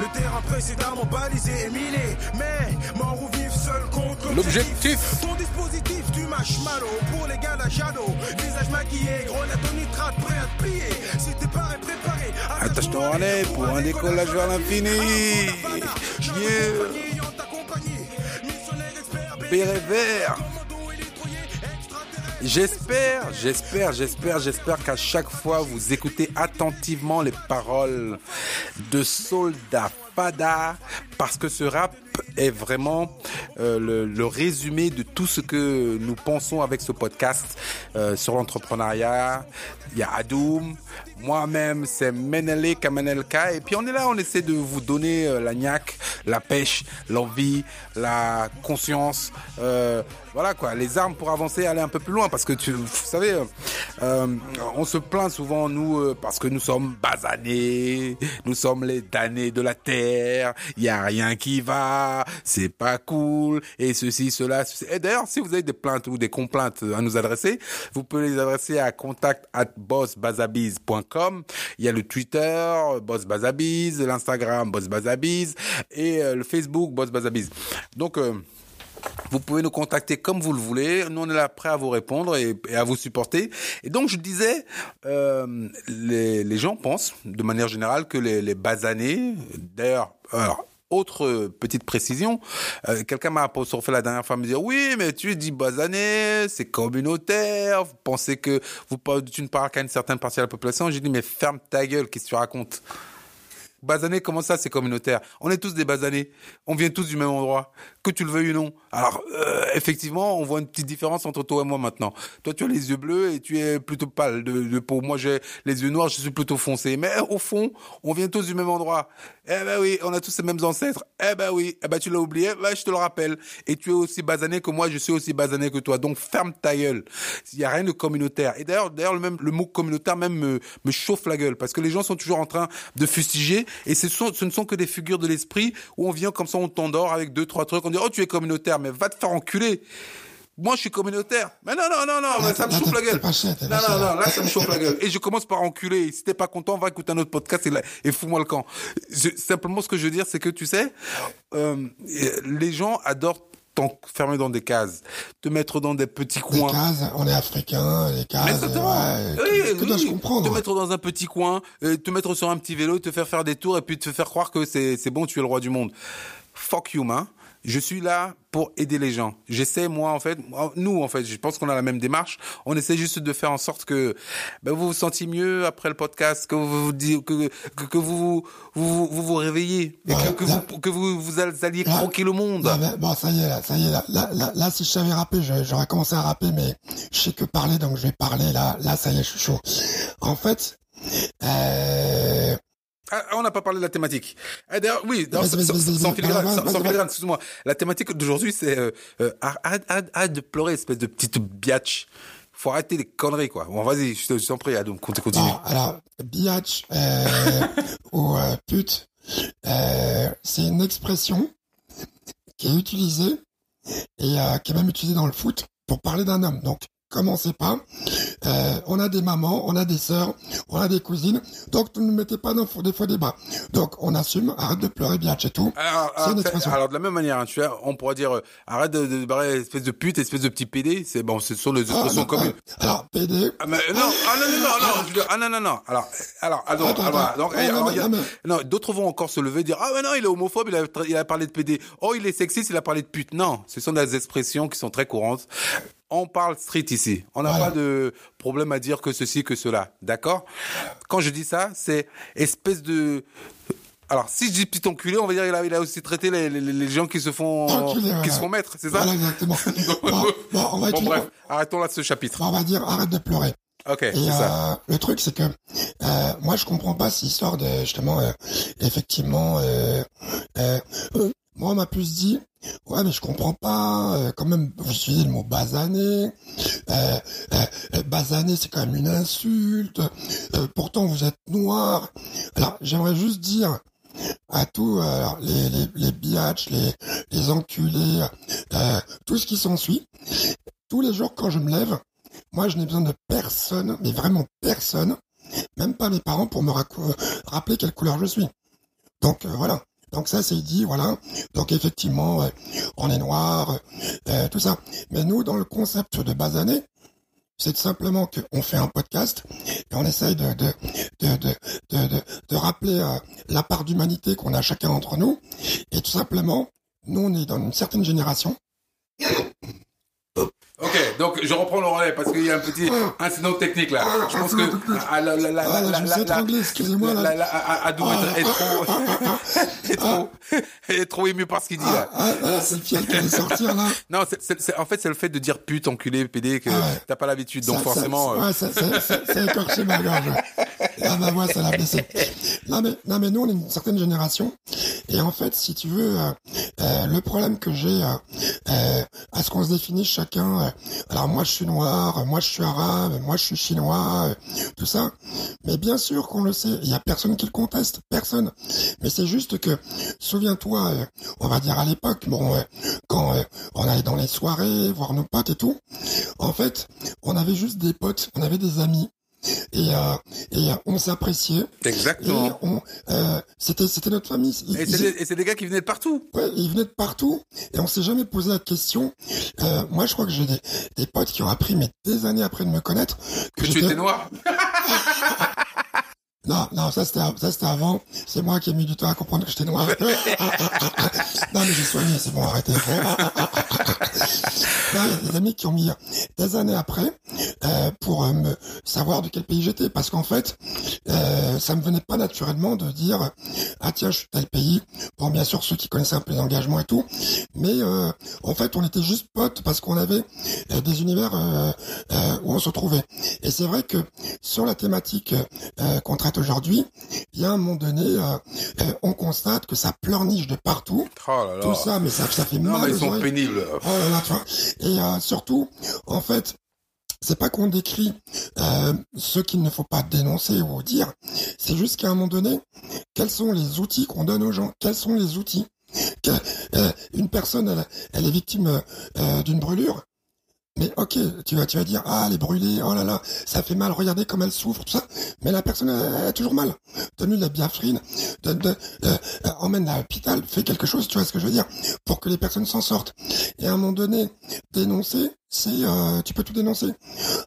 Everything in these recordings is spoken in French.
Le terrain précédemment balisé et miné. Mais mort ou vif seul contre L'objectif. Ton dispositif, du marshmallow pour les gars la shadow. Visage maquillé, grenade au nitrate, prêt à te plier. Si t'es pas préparé, Attache-toi en nez pour un décollage vers l'infini. Yeah. Béret vert. J'espère, j'espère, j'espère, j'espère qu'à chaque fois vous écoutez attentivement les paroles de Soldat Fada parce que ce rap est vraiment euh, le, le, résumé de tout ce que nous pensons avec ce podcast euh, sur l'entrepreneuriat. Il y a Adoum, moi-même, c'est Menele Kamenelka. Et puis on est là, on essaie de vous donner euh, la niaque, la pêche, l'envie, la conscience. Euh, voilà quoi, les armes pour avancer, aller un peu plus loin. Parce que tu, vous savez, euh, on se plaint souvent, nous, parce que nous sommes basanés, nous sommes les damnés de la terre, il y a rien qui va, c'est pas cool, et ceci, cela. Et d'ailleurs, si vous avez des plaintes ou des complaintes à nous adresser, vous pouvez les adresser à contact at bossbazabiz.com. Il y a le Twitter, Boss Bazabiz, l'Instagram, Boss Bazabiz, et euh, le Facebook, Boss Bazabiz. Donc, euh, vous pouvez nous contacter comme vous le voulez. Nous, on est là prêt à vous répondre et, à vous supporter. Et donc, je disais, euh, les, les, gens pensent, de manière générale, que les, les basanés, d'ailleurs, alors, autre petite précision, euh, quelqu'un m'a fait la dernière fois me dire oui mais tu dis basané, c'est communautaire, vous pensez que vous tu ne parles qu'à une certaine partie de la population, j'ai dit mais ferme ta gueule, qu'est-ce que tu racontes? Basané, comment ça, c'est communautaire? On est tous des basanés. On vient tous du même endroit, que tu le veuilles ou non. Alors, euh, effectivement, on voit une petite différence entre toi et moi maintenant. Toi, tu as les yeux bleus et tu es plutôt pâle de, peau. Moi, j'ai les yeux noirs, je suis plutôt foncé. Mais au fond, on vient tous du même endroit. Eh ben oui, on a tous les mêmes ancêtres. Eh ben oui, eh ben tu l'as oublié, ben je te le rappelle. Et tu es aussi basané que moi, je suis aussi basané que toi. Donc ferme ta gueule. Il y a rien de communautaire. Et d'ailleurs, d'ailleurs le même le mot communautaire même me, me chauffe la gueule parce que les gens sont toujours en train de fustiger et ce, sont, ce ne sont que des figures de l'esprit où on vient comme ça, on t'endort avec deux trois trucs, on dit oh tu es communautaire, mais va te faire enculer. Moi, je suis communautaire. Mais non, non, non, non, ça me chauffe la gueule. non, non, non, là, ça me chauffe la gueule. Et je commence par enculer. Si t'es pas content, va écouter un autre podcast et, fous-moi le camp. Simplement, ce que je veux dire, c'est que tu sais, euh, les gens adorent t'enfermer dans des cases, te mettre dans des petits Les coins. cases, on est africain, les cases, Exactement. ouais, Oui, que, que dois-je oui. comprendre Te mettre dans un petit coin, euh, te mettre sur un petit vélo, te faire faire des tours et puis te faire croire que c'est c'est bon, tu es le roi du monde. Fuck you, man. Je suis là pour aider les gens. J'essaie, moi, en fait, nous, en fait, je pense qu'on a la même démarche. On essaie juste de faire en sorte que ben, vous vous sentiez mieux après le podcast, que vous que, que, que vous, vous, vous vous réveillez, et que, Ouais, que là- vous, que vous, vous alliez Là- croquer le monde. Mais bon, ça y est, là, ça y est, là, là, si je savais rapper, j'aurais commencé à rapper, mais je sais que parler, donc je vais parler, là, là, ça y est, je suis chaud. En fait, euh, Ah, on n'a pas parlé de la thématique. Ah, D'ailleurs, oui, sans, sans- filigrane, sans- sans excuse-moi. La thématique d'aujourd'hui, c'est euh, euh, arrête, de pleurer, espèce de petite biatch. Faut arrêter les conneries, quoi. Bon, vas-y, je te- je t'en prie, Adoum, continue. bon, alors, biatch, euh, ou euh, pute, euh, c'est une expression qui est utilisée et qui est même utilisée dans le foot pour parler d'un homme. Donc, commencez pas. Euh, on a des mamans, on a des sœurs, on a des cousines. Donc, ne nous mettez pas dans des faux débats. Donc, on assume, arrête de pleurer, biatch et tout. Alors, alors, alors, de la même manière, hein, tu vois, on pourrait dire, euh, arrête de, de barrer, espèce de pute, espèce de petit PD. C'est bon, ce sont les Ah, expressions non, communes. ah, alors, PD, Ah, mais non, ah non, non, non, non, je ah non, non, non. Alors, alors, alors, Attends, alors, attends. donc, Non, eh, alors, mais- il y a- non, d'autres vont encore se lever et dire, ah mais non, il est homophobe, il a, il a parlé de PD. Oh, il est sexiste, il a parlé de pute. Non, ce sont des expressions qui sont très courantes. On parle street ici. On n'a Voilà. pas de problème à dire que ceci, que cela. D'accord? Quand je dis ça, c'est espèce de, alors, si je dis petit enculé, on va dire il a, il a aussi traité les, les, les gens qui se font, Enculé, qui se font mettre, c'est ça? voilà exactement. bon, bon, on va Bon, bref, arrêtons là de ce chapitre. bon, on va dire, arrête de pleurer. Ok, Et ça. euh, le truc, c'est que euh, moi, je comprends pas cette histoire de justement, euh, effectivement, euh, moi, on m'a plus dit, ouais, mais je comprends pas. euh, quand même, vous utilisez le mot basané. Euh, euh, basané, c'est quand même une insulte. Pourtant, vous êtes noir. Alors, j'aimerais juste dire à tous les les les biatchs, les enculés, tout ce qui s'ensuit. Tous les jours, quand je me lève, moi, je n'ai besoin de personne, mais vraiment personne, même pas mes parents, pour me rappeler quelle couleur je suis. Donc voilà. Donc ça, c'est dit, voilà. Donc effectivement, euh, on est noir, euh, tout ça. Mais nous, dans le concept de base année, c'est simplement qu'on fait un podcast et on essaye de de de de de, de, rappeler la part d'humanité qu'on a chacun entre nous. Et tout simplement, nous, on est dans une certaine génération. Ok, donc je reprends le relais parce qu'il y a un petit incident technique là. Je pense que ah, la, la, la, ah, la, la, la, excusez-moi là. Est trop, est trop, est trop ému par ce qu'il dit là. Ah, ah c'est qui va sortir là. Non, c'est, en fait c'est le fait de dire pute, enculé, pédé que t'as pas l'habitude, donc forcément. Euh... ouais, ça, écorché ma gorge. Ah bah moi ça l'a blessé. Non mais non mais nous on est une certaine génération et en fait si tu veux euh, euh, le problème que j'ai euh, à ce qu'on se définisse chacun alors moi je suis noir, moi je suis arabe, moi je suis chinois, tout ça. Mais bien sûr qu'on le sait, il y a personne qui le conteste, personne. Mais c'est juste que, souviens-toi, on va dire à l'époque, bon, quand on allait dans les soirées, voir nos potes et tout, en fait, on avait juste des potes, on avait des amis et, euh, et on s'appréciait. Exactement. Euh, c'était c'était notre famille. et c'est des, gars qui venaient de partout. Ouais, ils venaient de partout et on s'est jamais posé la question. Euh, moi, je crois que j'ai des, des potes qui ont appris, mais des années après de me connaître, que, que tu étais noir. Non, non, ça c'était, ça c'était avant. C'est moi qui ai mis du temps à comprendre que j'étais noir. non, mais j'ai soigné, c'est bon, arrêtez. non, il y a des amis qui ont mis des années après euh, pour euh, me savoir de quel pays j'étais, parce qu'en fait, euh, ça me venait pas naturellement de dire ah tiens, je suis tel pays. Bon, bien sûr ceux qui connaissaient un peu les engagements et tout, mais euh, en fait, on était juste potes parce qu'on avait euh, des univers euh, où on se trouvait. Et c'est vrai que sur la thématique qu'on traite aujourd'hui, il y a un moment donné, euh, euh, on constate que ça pleurniche de partout. Oh là là. Tout ça, mais ça, ça fait non, mal. Mais ils sont pénibles. Oh là là, tu vois. Et euh, surtout, en fait, c'est pas qu'on décrit euh, ce qu'il ne faut pas dénoncer ou dire, c'est juste qu'à un moment donné, quels sont les outils qu'on donne aux gens? Quels sont les outils? Que, euh, Une personne, elle, elle est victime euh, d'une brûlure, mais ok, tu vas, tu vas dire, ah, elle est brûlée, oh là là, ça fait mal, regardez comme elle souffre, tout ça. Mais la personne, elle, a toujours mal. Donne-lui de la biafrine, de, euh, emmène à l'hôpital, fais quelque chose, tu vois ce que je veux dire, pour que les personnes s'en sortent. Et à un moment donné, dénoncer, c'est euh, tu peux tout dénoncer.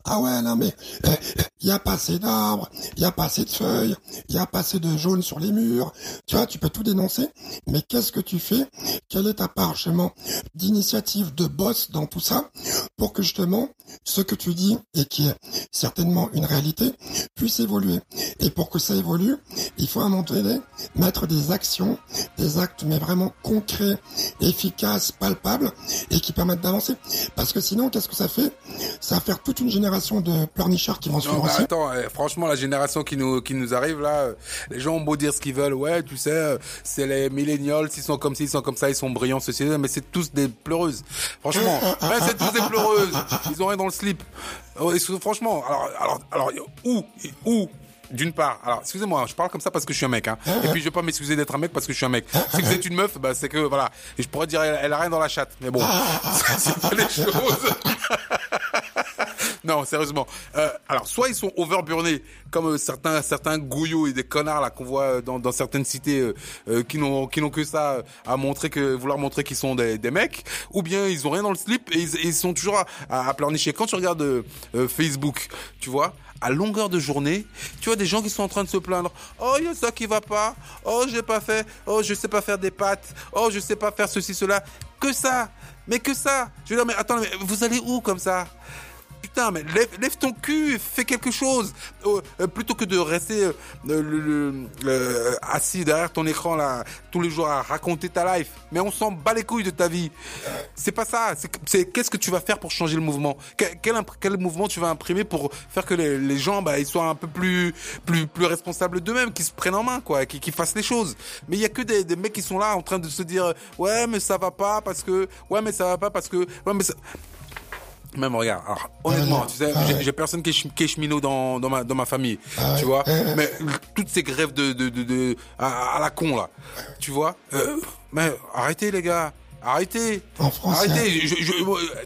Ah ouais non mais il euh, y a pas assez d'arbres, il y a pas assez de feuilles, il y a pas assez de jaune sur les murs. Tu vois, tu peux tout dénoncer, mais qu'est-ce que tu fais? Quelle est ta part justement d'initiative de boss dans tout ça pour que justement ce que tu dis et qui est certainement une réalité puisse évoluer? Et pour que ça évolue, il faut à un moment donné mettre des actions, des actes mais vraiment concrets, efficaces, palpables et qui permettent d'avancer parce que sinon qu'est-ce que ça fait? Ça va faire toute une génération de pleurnichards qui vont suivre bah, Attends, eh, franchement, la génération qui nous qui nous arrive là, euh, les gens ont beau dire ce qu'ils veulent, ouais, tu sais, euh, c'est les millénials, ils sont comme ci, ils sont comme ça, ils sont brillants, ceci, mais c'est tous des pleureuses. Franchement, c'est tous des pleureuses. Ils ont rien dans le slip. Oh, franchement, alors, alors, alors, où, où d'une part, alors excusez-moi, je parle comme ça parce que je suis un mec, hein. Et puis je vais pas m'excuser d'être un mec parce que je suis un mec. Si vous êtes une meuf, bah c'est que voilà. Je pourrais dire elle, a rien dans la chatte, mais bon, c'est pas les choses. non, sérieusement. Euh, alors, soit ils sont overburnés, comme euh, certains certains gouillots et des connards là qu'on voit euh, dans, dans certaines cités euh, qui n'ont qui n'ont que ça à montrer que vouloir montrer qu'ils sont des, des mecs, ou bien ils ont rien dans le slip et ils, ils sont toujours à, à, pleurnicher. Quand tu regardes Facebook, tu vois, à longueur de journée, tu vois des gens qui sont en train de se plaindre. Oh, il y a ça qui va pas. Oh, j'ai pas fait. Oh, je sais pas faire des pâtes. Oh, je sais pas faire ceci, cela. Que ça. Mais que ça. Je veux dire, mais attends, mais vous allez où comme ça? Putain, mais lève, lève, ton cul, fais quelque chose, euh, euh, plutôt que de rester euh, le, le, assis derrière ton écran là tous les jours à raconter ta life. Mais on s'en bat les couilles de ta vie. C'est pas ça. C'est qu'est-ce que tu vas faire pour changer le mouvement? Quel, quel, mouvement tu vas imprimer pour faire que les, les gens bah ils soient un peu plus plus plus responsables d'eux-mêmes, qu'ils se prennent en main quoi, qu'ils fassent les choses. Mais il y a que des, des mecs qui sont là en train de se dire ouais mais ça va pas parce que ouais mais ça va pas parce que ouais mais ça... Même regarde, alors honnêtement, tu sais, j'ai personne qui est, qui est cheminot dans, dans ma dans ma famille, tu vois. Mais toutes ces grèves de de de, de à, la con là, tu vois. Euh, mais arrêtez les gars, arrêtez. En France. Arrêtez. Je, je,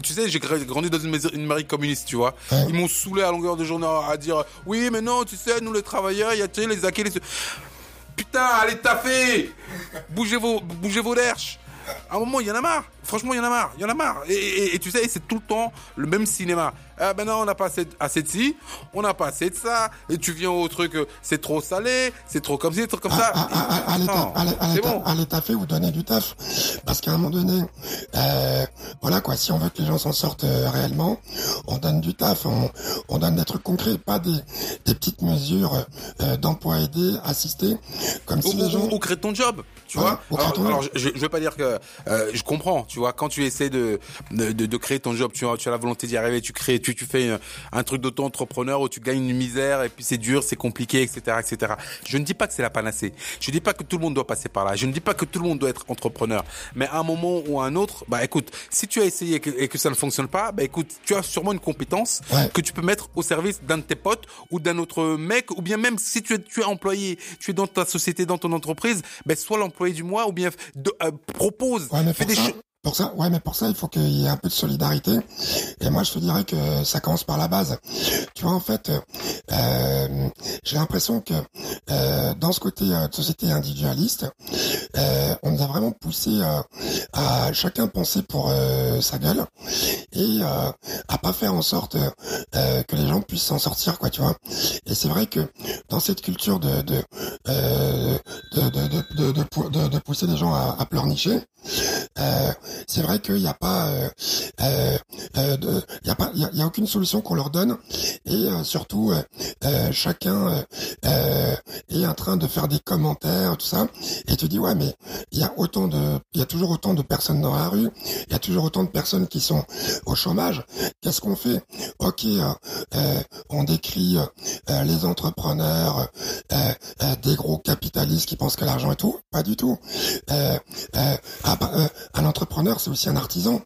tu sais, j'ai grandi dans une, une mairie communiste, tu vois. Ils m'ont saoulé à longueur de journée à dire, oui, mais non, tu sais, nous les travailleurs, il y a les acquis, les putain, allez taffer Bougez vos, bougez vos derches à un moment, il y en a marre. Franchement, il y en a marre. Il y en a marre. Et, tu sais, c'est tout le temps le même cinéma. Ah ben non, on n'a pas assez, assez de ci, on n'a pas assez de ça. Et tu viens au truc, euh, c'est trop salé, c'est trop comme ci, c'est trop comme ça. Allez taffer ou donner du taf. Parce qu'à un moment donné, euh, voilà quoi, si on veut que les gens s'en sortent euh, réellement, on donne du taf, on, on donne des trucs concrets, pas des, des petites mesures euh, d'emploi aidé, assisté, comme si les gens... Ou, ton job, tu vois. Alors, je, je veux pas dire que... je comprends, tu vois, quand tu essaies de, de, de, créer ton job, tu as, tu as la volonté d'y arriver, tu crées tu, tu fais un, truc d'auto-entrepreneur où tu gagnes une misère et puis c'est dur, c'est compliqué, etc., etc. Je ne dis pas que c'est la panacée. Je ne dis pas que tout le monde doit passer par là. Je ne dis pas que tout le monde doit être entrepreneur. Mais à un moment ou à un autre, bah écoute, si tu as essayé et que, ça ne fonctionne pas, bah écoute, tu as sûrement une compétence que tu peux mettre au service d'un de tes potes ou d'un autre mec, ou bien même si tu es, tu es employé, tu es dans ta société, dans ton entreprise, bah sois l'employé du mois ou bien de, euh, propose, fais des choses pour ça, ouais, mais pour ça, il faut qu'il y ait un peu de solidarité. Et moi, je te dirais que ça commence par la base. Tu vois, en fait, euh, j'ai l'impression que euh, dans ce côté euh, de société individualiste, euh, on nous a vraiment poussé euh, à chacun penser pour sa gueule et à pas faire en sorte que les gens puissent s'en sortir, quoi, tu vois. Et c'est vrai que dans cette culture de de de, de, de, pousser les gens à pleurnicher, c'est vrai qu'il n'y a pas, euh, euh, euh y a pas, il y a, aucune solution qu'on leur donne, et euh, surtout chacun est en train de faire des commentaires, tout ça, et tu dis ouais mais il y a autant de, il y a toujours autant de personnes dans la rue, il y a toujours autant de personnes qui sont au chômage. Qu'est-ce qu'on fait? Ok, on décrit les entrepreneurs, des gros capitalistes qui pensent que l'argent est tout, pas du tout. Euh, ah, bah, un entrepreneur c'est aussi un artisan.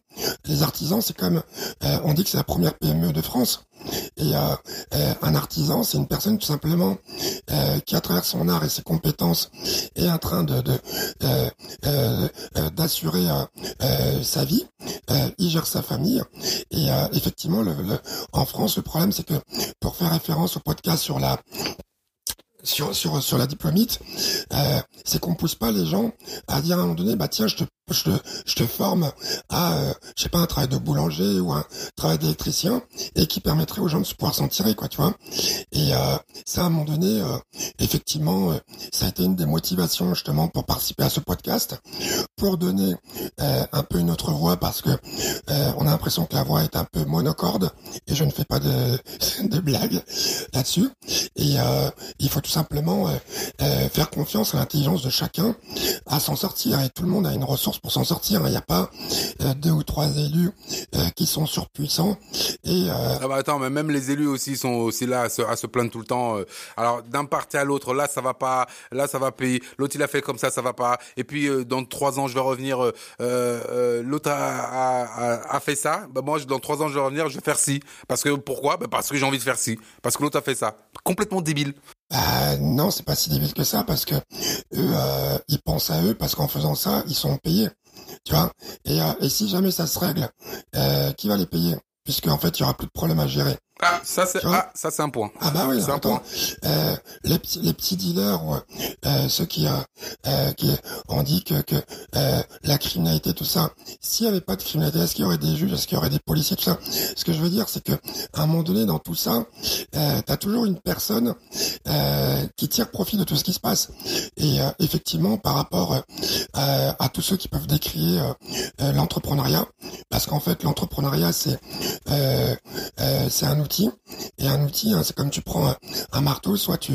Les artisans, c'est comme, euh, on dit que c'est la première PME de France. Et euh, euh, un artisan, c'est une personne tout simplement qui, à travers son art et ses compétences, est en train de d'assurer sa vie. il gère sa famille. Et effectivement, le, en France, le problème, c'est que pour faire référence au podcast sur la sur sur sur la diplomite, euh, c'est qu'on pousse pas les gens à dire à un moment donné, bah tiens, je te je te, forme à, euh, je sais pas, un travail de boulanger ou un travail d'électricien et qui permettrait aux gens de se pouvoir s'en tirer, quoi, tu vois. Et euh, ça, à un moment donné, euh, effectivement, euh, ça a été une des motivations justement pour participer à ce podcast, pour donner un peu une autre voix parce que on a l'impression que la voix est un peu monocorde et je ne fais pas de, de blagues là-dessus. Et il faut tout simplement faire confiance à l'intelligence de chacun à s'en sortir et tout le monde a une ressource pour s'en sortir. Il n'y a pas euh, deux ou trois élus euh, qui sont surpuissants. Et euh, ah bah attends, mais même les élus aussi sont aussi là à se, à se plaindre tout le temps. Alors d'un parti à l'autre, là ça va pas, là ça va payer. L'autre il a fait comme ça, ça va pas. Et puis dans trois ans je vais revenir. l'autre a, a, a, fait ça. Bah moi dans trois ans je vais revenir, je vais faire ci. Parce que pourquoi? Bah parce que j'ai envie de faire ci. Parce que l'autre a fait ça. Complètement débile. Euh, non, c'est pas si débile que ça parce que eux, euh, ils pensent à eux parce qu'en faisant ça, ils sont payés, tu vois? Et, euh, et si jamais ça se règle, euh, qui va les payer? Puisque en fait, il y aura plus de problème à gérer. Ah, ça c'est ah, ça c'est un point. Ah bah oui, c'est un point. Euh, les petits les petits dealers, euh, ceux qui euh, euh, qui on dit que que euh, la criminalité tout ça. S'il y avait pas de criminalité, est-ce qu'il y aurait des juges, est-ce qu'il y aurait des policiers tout ça? Ce que je veux dire, c'est que à un moment donné dans tout ça, euh, t'as toujours une personne euh, qui tire profit de tout ce qui se passe. Et euh, effectivement, par rapport à tous ceux qui peuvent décrier l'entrepreneuriat, parce qu'en fait l'entrepreneuriat c'est c'est un outil et un outil, hein, c'est comme tu prends un, marteau, soit tu,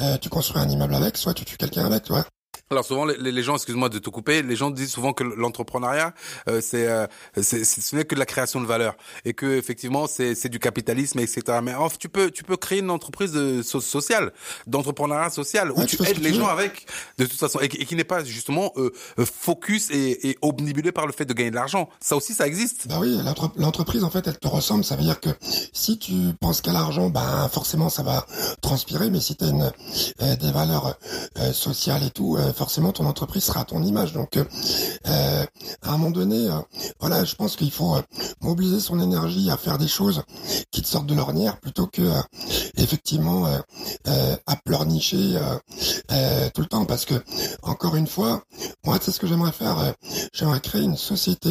euh, tu construis un immeuble avec, soit tu tues quelqu'un avec, tu vois. Alors souvent les, les gens, excuse-moi de te couper, les gens disent souvent que l'entrepreneuriat euh, c'est, euh, c'est ce n'est que de la création de valeur et que effectivement c'est c'est du capitalisme etc. Mais enfin, tu peux tu peux créer une entreprise de, sociale, d'entrepreneuriat social où tu aides les gens avec de toute façon et, qui n'est pas justement euh, euh, focus et, et omnibulé par le fait de gagner de l'argent. Ça aussi ça existe. Bah oui, l'entreprise en fait elle te ressemble. Ça veut dire que si tu penses qu'à l'argent, ben forcément ça va transpirer. Mais si tu as une, des valeurs sociales et tout forcément ton entreprise sera à ton image. Donc, euh, euh, à un moment donné, euh, voilà, je pense qu'il faut mobiliser son énergie à faire des choses qui te sortent de l'ornière plutôt que effectivement à pleurnicher tout le temps parce que encore une fois, moi c'est ce que j'aimerais faire. j'aimerais créer une société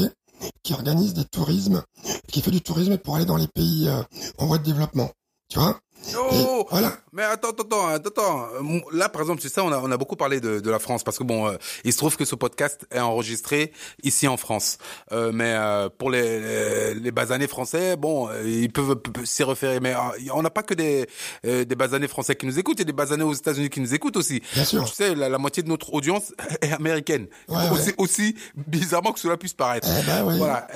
qui organise des tourismes, qui fait du tourisme pour aller dans les pays en voie de développement. Tu vois? Oh, voilà. Mais attends, attends, attends, attends. Euh, Là, par exemple, tu sais, on a, on a beaucoup parlé de, de la France parce que bon, euh, il se trouve que ce podcast est enregistré ici en France. Euh, mais euh, pour les, les, les basanés français, bon, euh, ils peuvent, s'y référer. Mais euh, on n'a pas que des, euh, des basanés français qui nous écoutent, il y a des basanés aux États-Unis qui nous écoutent aussi. Bien sûr. Tu sais, la, la moitié de notre audience est américaine. Ouais, aussi, ouais. aussi bizarrement que cela puisse paraître. Eh ben oui. Voilà.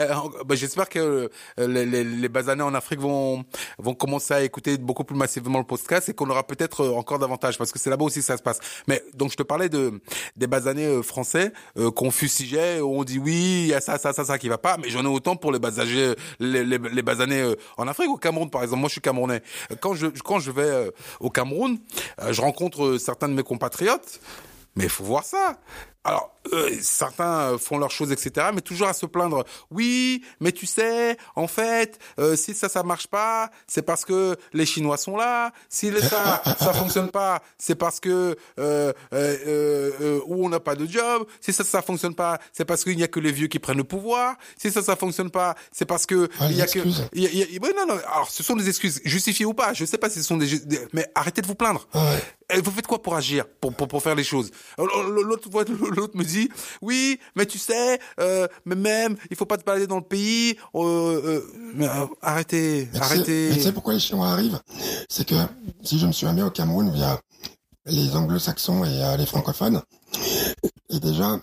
Bah, J'espère que les, les, les basanés en Afrique vont vont commencer à écouter beaucoup plus massivement le podcast et qu'on aura peut-être euh, encore davantage parce que c'est là-bas aussi que ça se passe. Mais donc je te parlais de des basanés euh, français euh, qu'on fustigeait, où on dit oui, il y a ça, ça, ça, ça qui va pas. Mais j'en ai autant pour les basanés, les, les, les basanés euh, en Afrique, au Cameroun par exemple. Moi, je suis camerounais. Quand je quand je vais euh, au Cameroun, euh, je rencontre euh, certains de mes compatriotes. Mais il faut voir ça. Alors, euh, certains euh, font leurs choses, etc., mais toujours à se plaindre. Oui, mais tu sais, en fait, euh, si ça, ça marche pas, c'est parce que les Chinois sont là. Si ça, ça fonctionne pas, c'est parce que euh, ou on n'a pas de job. Si ça, ça fonctionne pas, c'est parce qu'il n'y a que les vieux qui prennent le pouvoir. Si ça, ça fonctionne pas, c'est parce que Ah, il y a que. y a- y a- ouais, non, non. Alors, ce sont des excuses justifiées ou pas. Je sais pas si ce sont des, mais arrêtez de vous plaindre. Ah ouais. Et vous faites quoi pour agir, pour, pour, pour faire les choses? L'autre l'autre me dit, oui, mais tu sais, euh, mais même, il faut pas te balader dans le pays. Euh, euh, mais, arrêtez, Mais tu sais- arrêtez. mais tu sais pourquoi les Chinois arrivent? C'est que si je me suis amené au Cameroun via les anglo-saxons et les francophones, et déjà,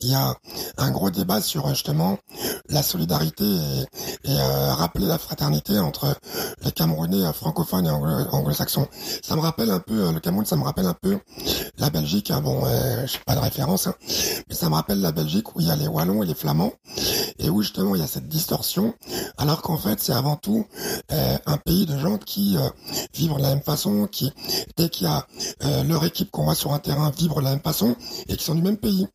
il y a un gros débat sur justement la solidarité et, euh, rappeler la fraternité entre les Camerounais euh, francophones et anglo- anglo-saxons. Ça me rappelle un peu, euh, le Cameroun, ça me rappelle un peu la Belgique. hein. Bon, euh, je sais pas de référence, hein, mais ça me rappelle la Belgique où il y a les Wallons et les Flamands et où justement il y a cette distorsion, alors qu'en fait c'est avant tout euh, un pays de gens qui euh, vivent de la même façon, qui dès qu'il y a leur équipe qu'on voit sur un terrain vivre de la même façon et qui sont du même pays.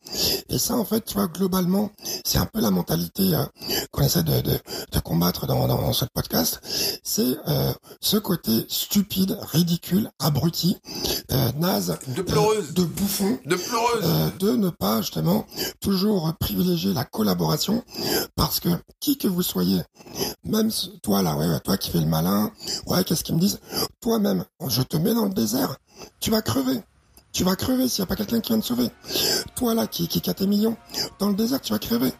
Et ça en fait, tu vois, globalement, c'est un peu la mentalité euh, qu'on essaie de, de, de combattre dans, dans ce podcast. C'est euh, ce côté stupide, ridicule, abruti, euh, naze, De pleureuse. de bouffon, De pleureuse. de ne pas justement toujours privilégier la collaboration parce que qui que vous soyez, même toi là, ouais, ouais, toi qui fais le malin, ouais, qu'est-ce qu'ils me disent? Toi-même, je te mets dans le désert, tu vas crever. Tu vas crever s'il n'y a pas quelqu'un qui vient te sauver. Toi là qui, qui, qui a tes millions, dans le désert tu vas crever.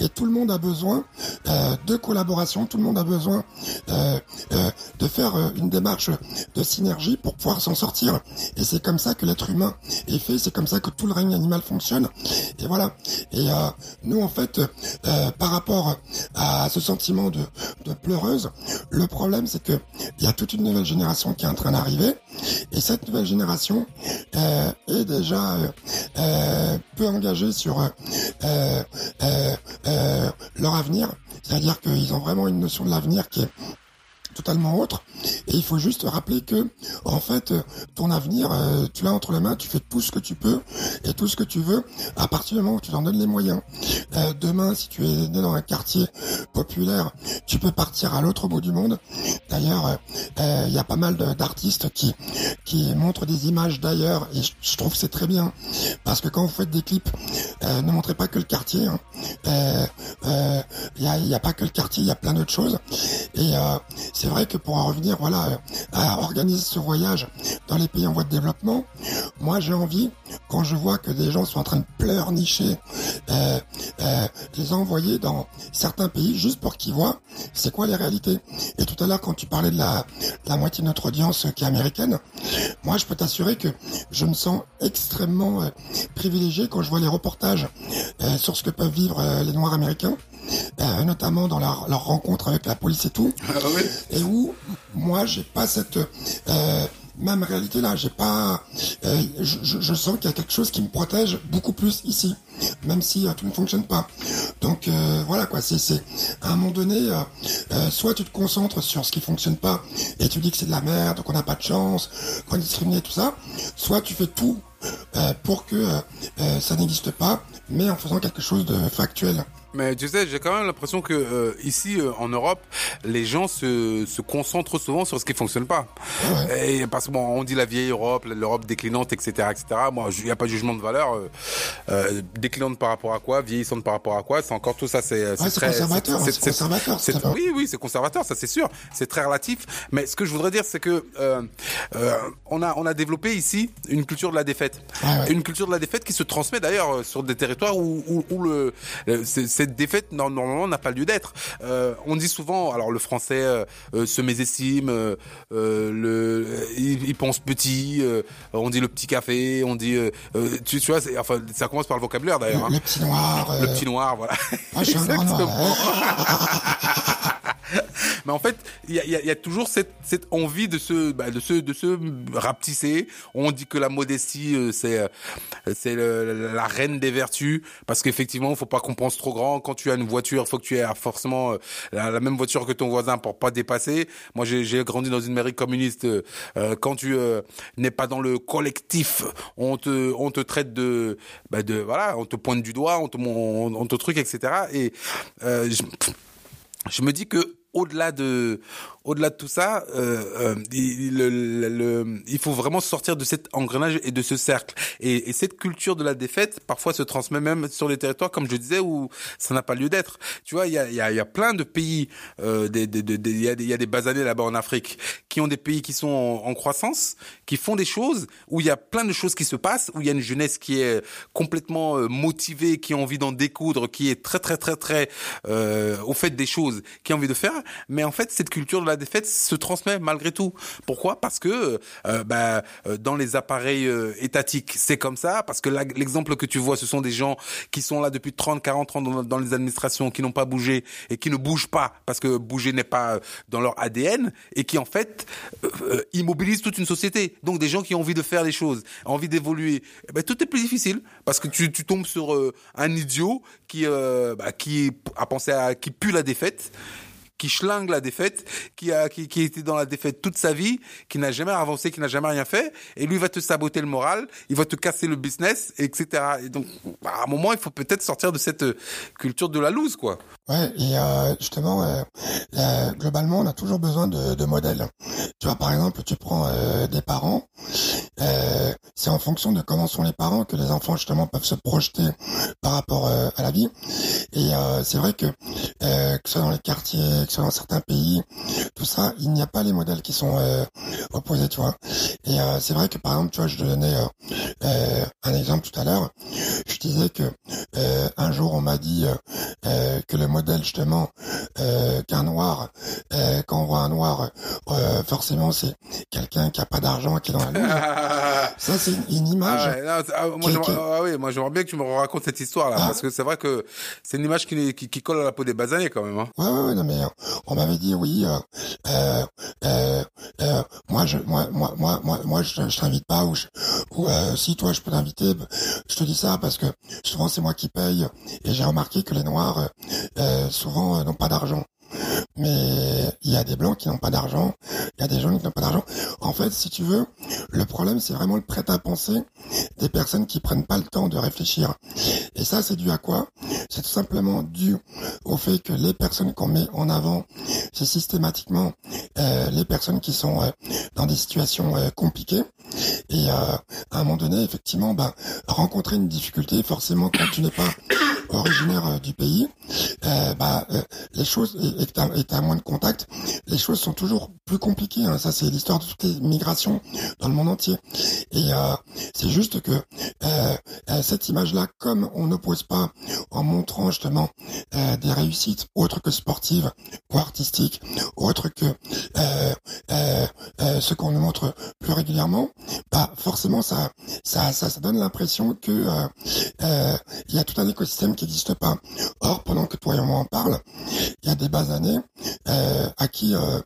Et tout le monde a besoin euh, de collaboration, tout le monde a besoin euh, euh, de faire une démarche de synergie pour pouvoir s'en sortir. Et c'est comme ça que l'être humain est fait, c'est comme ça que tout le règne animal fonctionne. Et voilà. Et nous en fait, par rapport à ce sentiment de, de pleureuse, le problème c'est que il y a toute une nouvelle génération qui est en train d'arriver. Et cette nouvelle génération euh, est déjà euh, euh, peu engagée sur leur avenir. C'est-à-dire qu'ils ont vraiment une notion de l'avenir qui est totalement autre. Et il faut juste rappeler que, en fait, ton avenir, tu l'as entre les mains, tu fais tout ce que tu peux et tout ce que tu veux à partir du moment où tu t'en donnes les moyens. Euh, demain, si tu es né dans un quartier populaire, tu peux partir à l'autre bout du monde. D'ailleurs, euh, euh, il y a pas mal d'artistes qui qui montrent des images d'ailleurs et je, trouve c'est très bien parce que quand vous faites des clips, euh, ne montrez pas que le quartier. hein. Euh, euh, Il y, a, il y a pas que le quartier, il y a plein d'autres choses. Et euh, c'est vrai que pour en revenir, voilà, euh, à organiser ce voyage dans les pays en voie de développement, moi j'ai envie, quand je vois que des gens sont en train de pleurnicher, euh, euh, les envoyer dans certains pays juste pour qu'ils voient c'est quoi les réalités. Et tout à l'heure, quand tu parlais de la, la moitié de notre audience euh, qui est américaine, moi je peux t'assurer que je me sens extrêmement euh, privilégié quand je vois les reportages euh, sur ce que peuvent vivre euh, les Noirs américains, euh, notamment dans leur, leur rencontre avec la police et tout Ah oui. et où moi j'ai pas cette euh, même réalité là j'ai pas euh, je, sens qu'il y a quelque chose qui me protège beaucoup plus ici même si euh, tout ne fonctionne pas. Donc euh, voilà quoi c'est à un moment donné soit tu te concentres sur ce qui fonctionne pas et tu dis que c'est de la merde qu'on n'a pas de chance qu'on est discriminé tout ça soit tu fais tout pour que ça n'existe pas mais en faisant quelque chose de factuel Mais tu sais, j'ai quand même l'impression que euh, ici euh, en Europe, les gens se, se concentrent souvent sur ce qui fonctionne pas. Et parce que bon, on dit la vieille Europe, l'Europe déclinante, etc., etc. Moi, il n'y a pas de jugement de valeur. Euh, euh, déclinante par rapport à quoi, vieillissante par rapport à quoi, c'est encore tout ça, c'est Ouais, c'est très conservateur, c'est- conservateur, oui, oui, c'est conservateur, ça c'est sûr. C'est très relatif. Mais ce que je voudrais dire, c'est que euh, euh, on a on a développé ici une culture de la défaite, Ouais, ouais. une culture de la défaite qui se transmet d'ailleurs euh, sur des territoires où, où, où le euh, c'est- cette défaite normalement n'a pas lieu d'être. Euh, on dit souvent, alors le français euh, euh, se mésestime, euh, euh, le il, il pense petit, euh, on dit le petit café, on dit tu, tu vois, enfin ça commence par le vocabulaire d'ailleurs. hein. Le petit noir. Le petit noir, voilà. moi, je suis un grand noir. Mais en fait, il y a, y a- y a toujours cette, cette envie de se, bah, de se, de se rapetisser. On dit que la modestie, euh, c'est, euh, c'est la reine des vertus, parce qu'effectivement, faut pas qu'on pense trop grand. Quand tu as une voiture, faut que tu aies forcément euh, la, la même voiture que ton voisin pour pas dépasser. Moi, j'ai, grandi dans une mairie communiste. quand tu n'es pas dans le collectif, on te, on te traite de, bah, de, voilà, on te pointe du doigt, on te, on, on te truc, etc. Et euh, je, je me dis que au-delà de au-delà de tout ça, euh, euh, il, le- il faut vraiment sortir de cet engrenage et de ce cercle. Et, et cette culture de la défaite, parfois, se transmet même sur les territoires, comme je disais, où ça n'a pas lieu d'être. Tu vois, il y a, y, a, y a plein de pays, euh, il y a des, y a des basanés là-bas en Afrique, qui ont des pays qui sont en, en croissance, qui font des choses, où il y a plein de choses qui se passent, où il y a une jeunesse qui est complètement euh, motivée, qui a envie d'en découdre, qui est très très très très euh, au fait des choses, qui a envie de faire. Mais en fait, cette culture de la défaite se transmet malgré tout. Pourquoi? Parce que euh, bah, euh, dans les appareils euh, étatiques, c'est comme ça. Parce que l'exemple que tu vois, ce sont des gens qui sont là depuis 30, 40 ans dans, les administrations, qui n'ont pas bougé et qui ne bougent pas parce que bouger n'est pas euh, dans leur ADN et qui en fait euh, euh, immobilisent toute une société. Donc des gens qui ont envie de faire les choses, envie d'évoluer. Eh ben, tout est plus difficile parce que tu, tombes sur euh, un idiot qui euh, bah, qui a pensé à qui pue la défaite qui schlingue la défaite, qui a qui, qui était dans la défaite toute sa vie, qui n'a jamais avancé, qui n'a jamais rien fait, et lui va te saboter le moral, il va te casser le business, etc. Et donc, à un moment, il faut peut-être sortir de cette euh, culture de la loose, quoi. Ouais, et euh, justement, euh, euh, globalement, on a toujours besoin de, de modèles. Tu vois, par exemple, tu prends euh, des parents, euh, c'est en fonction de comment sont les parents que les enfants justement peuvent se projeter par rapport euh, à la vie. Et c'est vrai que que ce soit dans les quartiers, que ce soit dans certains pays, tout ça, il n'y a pas les modèles qui sont opposés, tu vois. Et c'est vrai que par exemple, tu vois, je te donnais un exemple tout à l'heure. Je disais que un jour on m'a dit que le modèle justement euh, qu'un noir, euh, quand on voit un noir, euh, forcément c'est quelqu'un qui a pas d'argent, qui est dans la loose. Ça c'est une, image. Ah ah, moi, Qui- j'aimerais- qui- ah oui, moi j'aimerais bien que tu me racontes cette histoire là, Ah. parce que c'est vrai que c'est une image qui, qui, qui colle à la peau des basanés quand même. Hein. Ouais, ouais, ouais, non, mais on m'avait dit oui. Euh, euh, moi, je, moi, moi, moi, moi, je, t'invite pas ou, euh, si toi, je peux t'inviter. bah, Je te dis ça parce que souvent c'est moi qui paye et j'ai remarqué que les noirs euh, souvent n'ont pas d'argent. Mais il y a des blancs qui n'ont pas d'argent, il y a des jaunes qui n'ont pas d'argent. En fait, si tu veux, le problème c'est vraiment le prêt à penser des personnes qui prennent pas le temps de réfléchir. Et ça, c'est dû à quoi? C'est tout simplement dû au fait que les personnes qu'on met en avant, c'est systématiquement euh, les personnes qui sont euh, dans des situations euh, compliquées. Et à un moment donné, effectivement, bah, rencontrer une difficulté, forcément, quand tu n'es pas originaire du pays, euh, les choses, et que et t'as moins de contact, les choses sont toujours plus compliquées. hein. Ça, c'est l'histoire de toutes les migrations dans le monde entier. Et euh, c'est juste que euh, euh, cette image-là, comme on n'oppose pas en montrant justement des réussites autres que sportives ou artistiques, autres que ce qu'on nous montre plus régulièrement, bah forcément ça ça ça, donne l'impression que il y a tout un écosystème qui n'existe pas. Or, pendant que toi et moi en parle, il y a des basanés euh, à qui euh,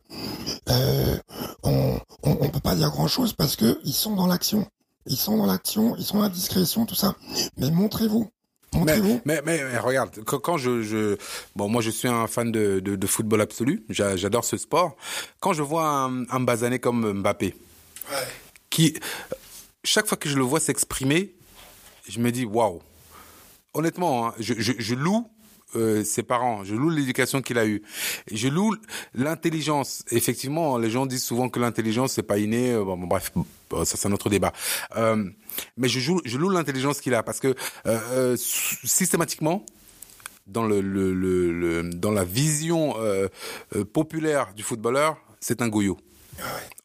euh, on, on on peut pas dire grand chose parce que ils sont dans l'action. Ils sont dans l'action, ils sont dans la discrétion, tout ça. Mais montrez-vous. Mais, Montrez-vous. mais, mais, mais regarde, quand, quand je, je, bon, moi je suis un fan de, de, de football absolu, J'a- j'adore ce sport. Quand je vois un, un basané comme Mbappé, qui, chaque fois que je le vois s'exprimer, je me dis waouh. Honnêtement, hein, je, je, je loue euh, ses parents, je loue l'éducation qu'il a eue, je loue l'intelligence. Effectivement, les gens disent souvent que l'intelligence c'est pas inné. euh, Bon, bon, bref, bon, ça c'est un autre débat. Euh, mais je, joue, je loue l'intelligence qu'il a parce que euh, systématiquement, dans le, le, le, le- dans la vision populaire du footballeur, c'est un goyot.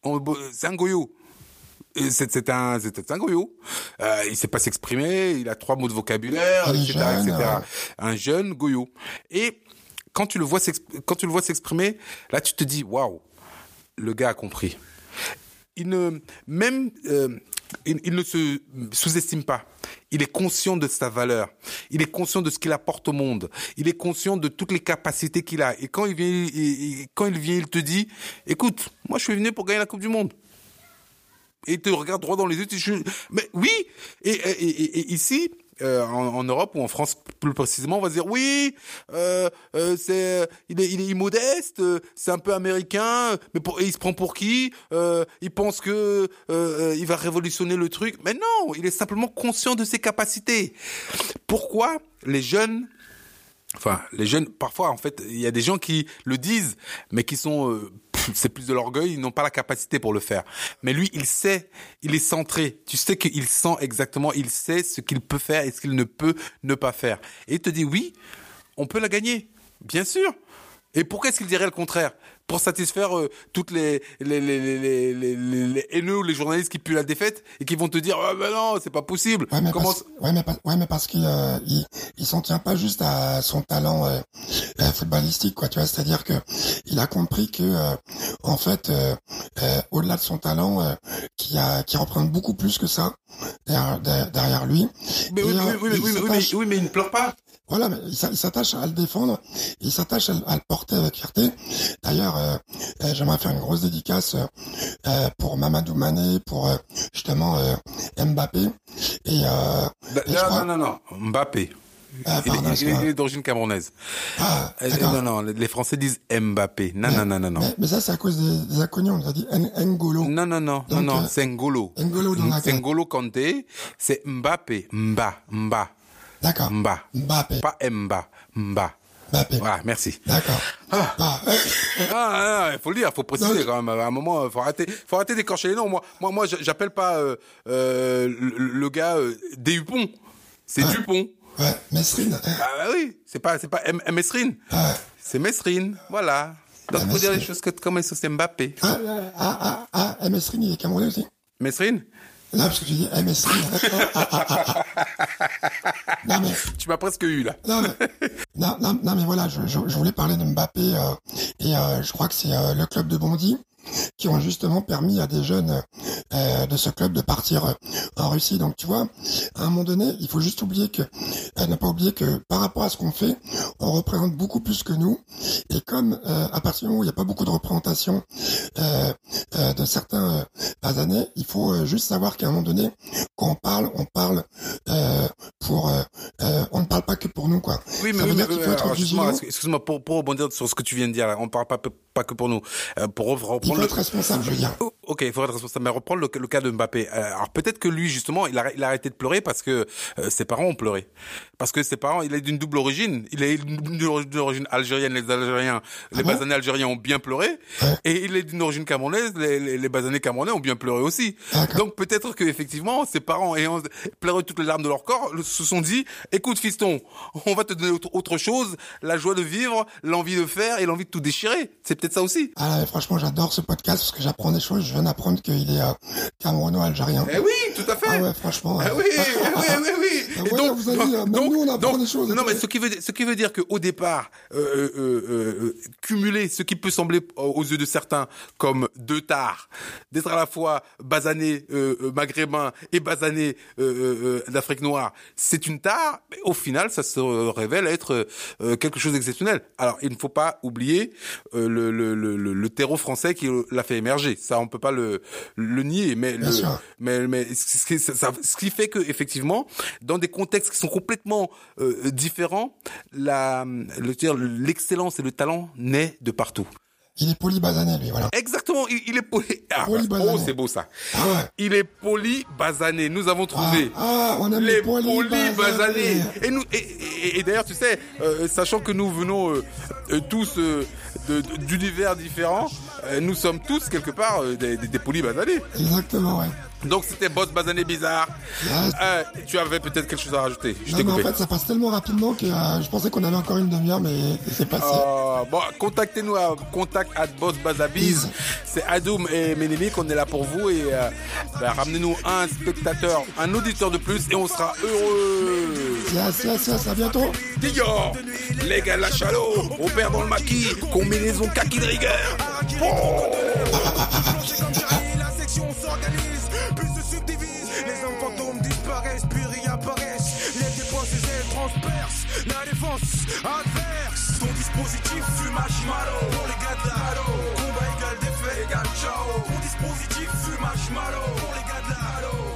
On- C'est un goyot. C'est c'est un, c'est un goyot. Euh, il sait pas s'exprimer, il a trois mots de vocabulaire, etc., jeune, etc. ouais. Un jeune goyot. Et quand tu le vois quand tu le vois s'exprimer, là tu te dis waouh, le gars a compris. Il ne même euh, il, il ne se sous-estime pas. Il est conscient de sa valeur. Il est conscient de ce qu'il apporte au monde. Il est conscient de toutes les capacités qu'il a. Et quand il vient, il- il- quand il vient, il te dit, écoute, moi je suis venu pour gagner la Coupe du Monde et te regarde droit dans les yeux. tu- Mais oui. Et, et, et- ici, euh, en, Europe ou en France plus précisément, on va dire oui, euh, euh, c'est, il est, il est immodeste, c'est un peu américain, mais il se prend pour qui Il pense que il va révolutionner le truc. Mais non, il est simplement conscient de ses capacités. Pourquoi les jeunes Enfin, les jeunes, parfois, en fait, il y a des gens qui le disent, mais qui sont, c'est plus de l'orgueil, ils n'ont pas la capacité pour le faire. Mais lui, il sait, il est centré. Tu sais qu'il sent exactement, il sait ce qu'il peut faire et ce qu'il ne peut ne pas faire. Et il te dit, oui, on peut la gagner, bien sûr. Et pourquoi est-ce qu'il dirait le contraire? Pour satisfaire euh, toutes les les, les, les, les, les, les- les haineux ou les journalistes qui puent la défaite et qui vont te dire, ah ben non, c'est pas possible. Ouais, mais Comment parce, ouais, mais, ouais, mais parce qu'il euh, il, il s'en tient pas juste à son talent euh, euh, footballistique, quoi. Tu vois, c'est-à-dire que il a compris que, euh, en fait, euh, euh, au-delà de son talent, euh, qui a, qui représente beaucoup plus que ça derrière, derrière- lui. mais, oui, Et, oui, euh, oui, mais, oui, mais il ne pleure pas. Voilà, mais il s'a- il s'attache à le défendre, il s'attache à, le- porter avec fierté. D'ailleurs, euh, euh, j'aimerais faire une grosse dédicace euh, euh, pour Mamadou Mané, pour euh, justement euh, Mbappé. Et euh, Da- Et Non, crois- non, non, non. Mbappé. Ah, il, pardon, est- il il est d'origine camerounaise. ah, non, non, les Français disent Mbappé. Non, non, non, non, non. Mais, mais ça, c'est à cause des, des inconnus. On nous a dit N'Golo. Non, non, non, non, Donc, non, euh, c'est Ngolo. Ngolo Kanté, c'est Mbappé. Mba, Mba, D'accord. Mba. Mbappé. Pas Mba, Mba. Mbappé. Voilà, merci. D'accord. Ah. Ah, euh, Ah, il faut le dire, faut préciser quand même. À un moment, faut arrêter, faut arrêter d'écorcher les noms. Moi, moi, moi, j'appelle pas euh, euh, le, le gars euh, Dupont. C'est Ah. Dupont. ouais, Mesrine. Ah bah oui, c'est pas, c'est pas M. Mesrine. Ah, C'est Mesrine, voilà. Donc, Ah, faut dire les choses que, comme c'est Mbappé. ah, ah, ah, ah, Mesrine, il est camerounais aussi. Mesrine Non, parce que tu dis eh, Mesrine. Ah, ah, ah. Non, mais Tu m'as presque eu, là. Non mais, non, non, non, mais voilà, je, je, je voulais parler de Mbappé euh, et euh, je crois que c'est euh, le club de Bondy qui ont justement permis à des jeunes euh, de ce club de partir euh, en Russie. Donc tu vois, à un moment donné, il faut juste oublier que, euh, ne pas oublier que par rapport à ce qu'on fait, on représente beaucoup plus que nous. Et comme euh, à partir du moment où il n'y a pas beaucoup de représentation euh, euh, de certains euh, années, il faut euh, juste savoir qu'à un moment donné, quand on parle, on parle euh, pour, on ne parle pas que pour nous quoi. Oui, mais, oui, mais- faut excuse-moi, excuse-moi, pour, pour rebondir sur ce que tu viens de dire, là, on parle pas, pas que pour nous. Euh, pour re- Il reprendre faut le, être responsable, je veux dire. Oh, Ok, il faudrait être responsable. Mais reprendre le, le cas de Mbappé. Euh, alors peut-être que lui, justement, il a, il a arrêté de pleurer parce que euh, ses parents ont pleuré. Parce que ses parents, il est d'une double origine. Il est d'une origine algérienne. Les Algériens, les Ah bon basanés algériens ont bien pleuré. Ouais. Et il est d'une origine camerounaise. Les, les, les basanés camerounais ont bien pleuré aussi. Donc peut-être que effectivement, ses parents ayant pleuré toutes les larmes de leur corps, se sont dit "Écoute, fiston, on va te donner autre, chose, la joie de vivre, l'envie de faire et l'envie de tout déchirer." C'est peut-être ça aussi. Ah, là, franchement, j'adore ce podcast parce que j'apprends des choses. Je viens d'apprendre qu'il est euh, camerouno-algérien. Eh oui, tout à fait. Ah ouais, franchement. Ouais. oui, oui, oui, oui. Ah Et hein, même nous, on apprend des choses. Non, mais ce qui veut, ce qui veut dire qu'au départ, euh, euh, euh, euh, cumuler ce qui peut sembler euh, aux yeux de certains comme deux tares, d'être à la fois basané euh, euh, maghrébin et basané euh, euh, euh, d'Afrique noire, c'est une tare. Mais au final, ça se révèle être euh, quelque chose d'exceptionnel. Alors, il ne faut pas oublier euh, le, le, le, le, terreau français qui l'a fait émerger. Ça, on peut pas le, le nier. Mais le, mais mais ce qui, ça- ce qui fait que effectivement dans des contextes qui sont complètement euh, différents la le dire l'excellence et le talent naît de partout Il est polybasané, lui, voilà. Exactement, il, il est poli. Ah, Polybasané. oh, c'est beau ça. Ah ouais. Il est polybasané. Nous avons trouvé. Ah, on aime les, polybasanés. Et nous, et, et- et d'ailleurs, tu sais, euh, sachant que nous venons euh, euh, tous euh, d'univers différents, euh, nous sommes tous quelque part euh, des, des, des polybasanés. Exactement, ouais. Donc c'était boss basané bizarre. Yes. Euh, tu avais peut-être quelque chose à rajouter. Je Non, mais en fait, ça passe tellement rapidement que euh, je pensais qu'on avait encore une demi-heure, mais c'est passé. Euh, bon, contactez-nous à contact at bossbazabiz. C'est Adoum et Ménélique, on est là pour vous et euh, bah, ramenez-nous un spectateur, un auditeur de plus et on sera heureux. Yes, yes, yes, à bientôt. Dior, les gars, la chalot, on perd dans le maquis, combinaison kaki de rigueur. La section s'organise, défense adverse. Ton dispositif fume marshmallow. Pour les gars de la. Combat égal défait égal ciao. Ton dispositif fume marshmallow. Pour les gars de la.